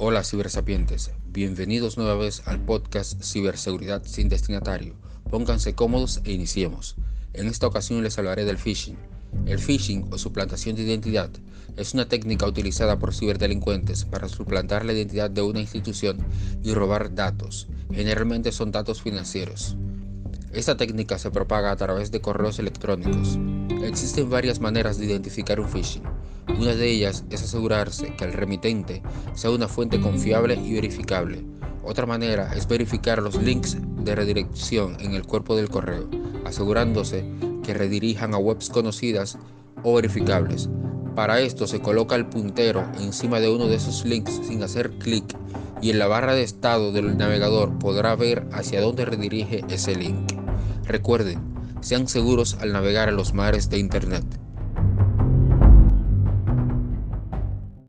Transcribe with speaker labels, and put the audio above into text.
Speaker 1: Hola cibersapientes, bienvenidos nueva vez al podcast Ciberseguridad sin destinatario. Pónganse cómodos e iniciemos. En esta ocasión les hablaré del phishing. El phishing o suplantación de identidad es una técnica utilizada por ciberdelincuentes para suplantar la identidad de una institución y robar datos. Generalmente son datos financieros. Esta técnica se propaga a través de correos electrónicos. Existen varias maneras de identificar un phishing. Una de ellas es asegurarse que el remitente sea una fuente confiable y verificable. Otra manera es verificar los links de redirección en el cuerpo del correo, asegurándose que redirijan a webs conocidas o verificables. Para esto se coloca el puntero encima de uno de esos links sin hacer clic y en la barra de estado del navegador podrá ver hacia dónde redirige ese link. Recuerden, sean seguros al navegar a los mares de Internet.